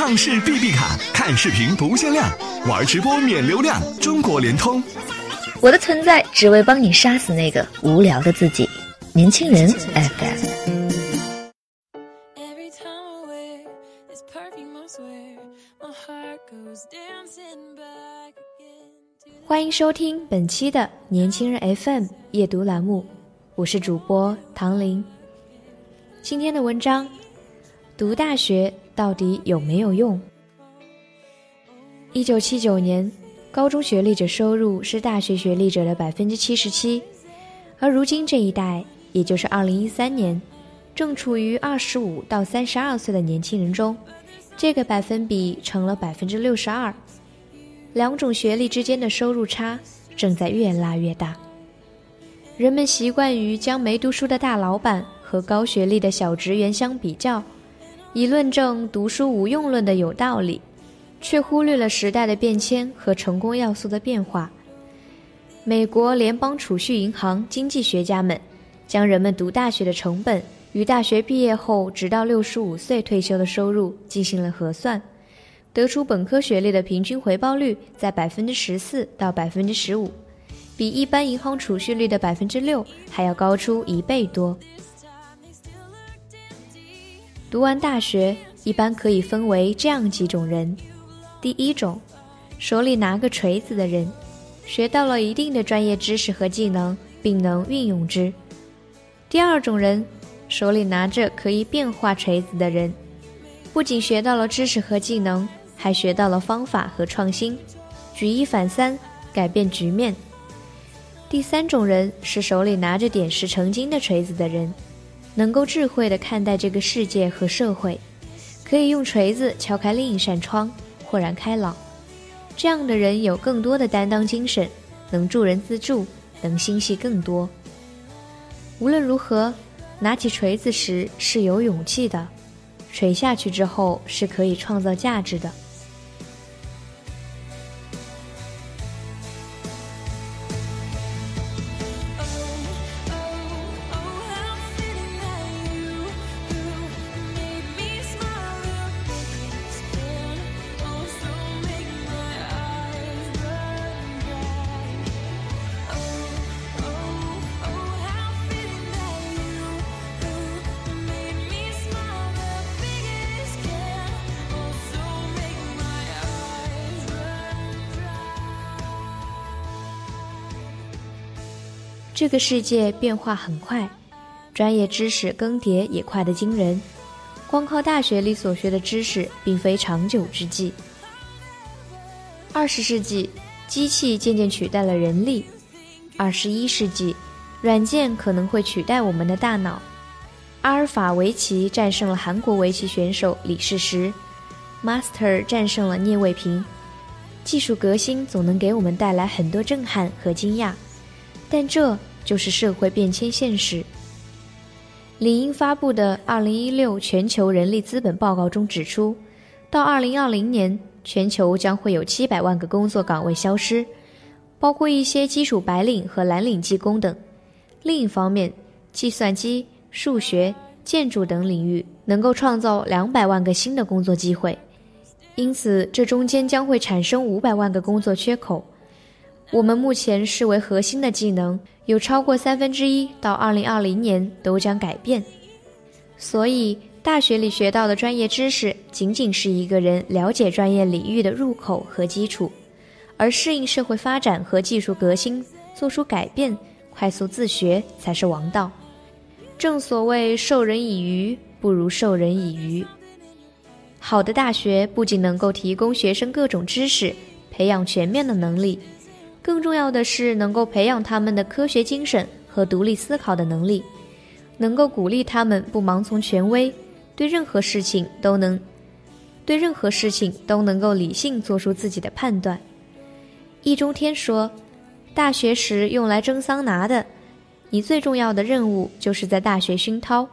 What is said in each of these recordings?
畅视 B B 卡，看视频不限量，玩直播免流量，中国联通。我的存在只为帮你杀死那个无聊的自己。年轻人 FM。欢迎收听本期的年轻人 FM 夜读栏目，我是主播唐玲。今天的文章：读大学到底有没有用？一九七九年，高中学历者收入是大学学历者的百分之七十七，而如今这一代，也就是二零一三年，正处于二十五到三十二岁的年轻人中，这个百分比成了百分之六十二。两种学历之间的收入差正在越拉越大。人们习惯于将没读书的大老板和高学历的小职员相比较，以论证读书无用论的有道理，却忽略了时代的变迁和成功要素的变化。美国联邦储蓄银行经济学家们将人们读大学的成本与大学毕业后直到六十五岁退休的收入进行了核算。得出本科学历的平均回报率在百分之十四到百分之十五，比一般银行储蓄率的百分之六还要高出一倍多。读完大学一般可以分为这样几种人：第一种，手里拿个锤子的人，学到了一定的专业知识和技能，并能运用之；第二种人，手里拿着可以变化锤子的人，不仅学到了知识和技能。还学到了方法和创新，举一反三，改变局面。第三种人是手里拿着点石成金的锤子的人，能够智慧地看待这个世界和社会，可以用锤子敲开另一扇窗，豁然开朗。这样的人有更多的担当精神，能助人自助，能心系更多。无论如何，拿起锤子时是有勇气的，锤下去之后是可以创造价值的。这个世界变化很快，专业知识更迭也快得惊人。光靠大学里所学的知识，并非长久之计。二十世纪，机器渐渐取代了人力；二十一世纪，软件可能会取代我们的大脑。阿尔法围棋战胜了韩国围棋选手李世石，Master 战胜了聂卫平。技术革新总能给我们带来很多震撼和惊讶，但这。就是社会变迁现实。领英发布的《二零一六全球人力资本报告》中指出，到二零二零年，全球将会有七百万个工作岗位消失，包括一些基础白领和蓝领技工等。另一方面，计算机、数学、建筑等领域能够创造两百万个新的工作机会，因此这中间将会产生五百万个工作缺口。我们目前视为核心的技能。有超过三分之一到二零二零年都将改变，所以大学里学到的专业知识仅仅是一个人了解专业领域的入口和基础，而适应社会发展和技术革新、做出改变、快速自学才是王道。正所谓授人以鱼不如授人以渔。好的大学不仅能够提供学生各种知识，培养全面的能力。更重要的是，能够培养他们的科学精神和独立思考的能力，能够鼓励他们不盲从权威，对任何事情都能对任何事情都能够理性做出自己的判断。易中天说：“大学时用来蒸桑拿的，你最重要的任务就是在大学熏陶。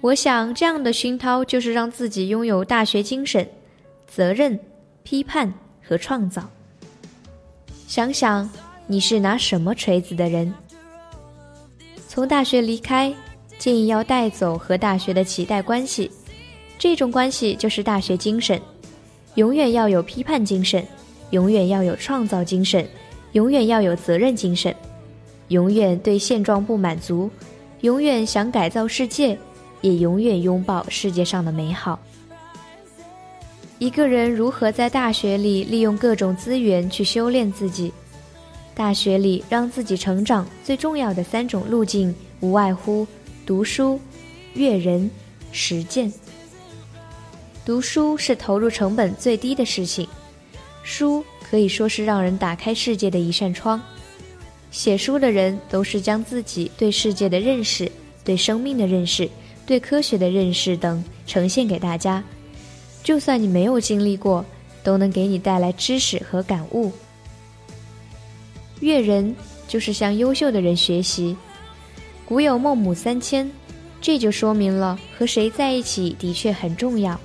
我想，这样的熏陶就是让自己拥有大学精神、责任、批判和创造。”想想你是拿什么锤子的人？从大学离开，建议要带走和大学的脐带关系，这种关系就是大学精神。永远要有批判精神，永远要有创造精神，永远要有责任精神，永远对现状不满足，永远想改造世界，也永远拥抱世界上的美好。一个人如何在大学里利用各种资源去修炼自己？大学里让自己成长最重要的三种路径，无外乎读书、阅人、实践。读书是投入成本最低的事情，书可以说是让人打开世界的一扇窗。写书的人都是将自己对世界的认识、对生命的认识、对科学的认识等呈现给大家。就算你没有经历过，都能给你带来知识和感悟。阅人就是向优秀的人学习。古有孟母三迁，这就说明了和谁在一起的确很重要。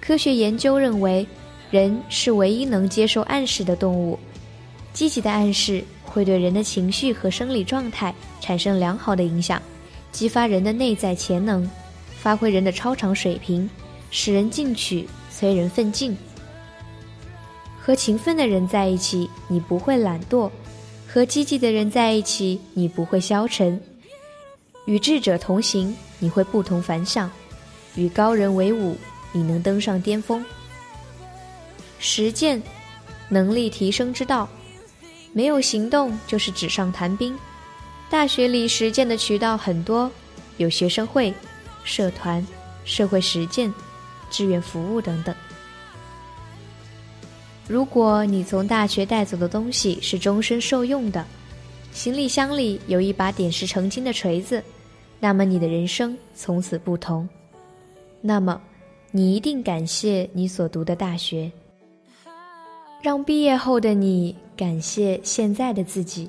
科学研究认为，人是唯一能接受暗示的动物。积极的暗示会对人的情绪和生理状态产生良好的影响，激发人的内在潜能，发挥人的超常水平。使人进取，催人奋进。和勤奋的人在一起，你不会懒惰；和积极的人在一起，你不会消沉；与智者同行，你会不同凡响；与高人为伍，你能登上巅峰。实践，能力提升之道。没有行动，就是纸上谈兵。大学里实践的渠道很多，有学生会、社团、社会实践。志愿服务等等。如果你从大学带走的东西是终身受用的，行李箱里有一把点石成金的锤子，那么你的人生从此不同。那么，你一定感谢你所读的大学，让毕业后的你感谢现在的自己。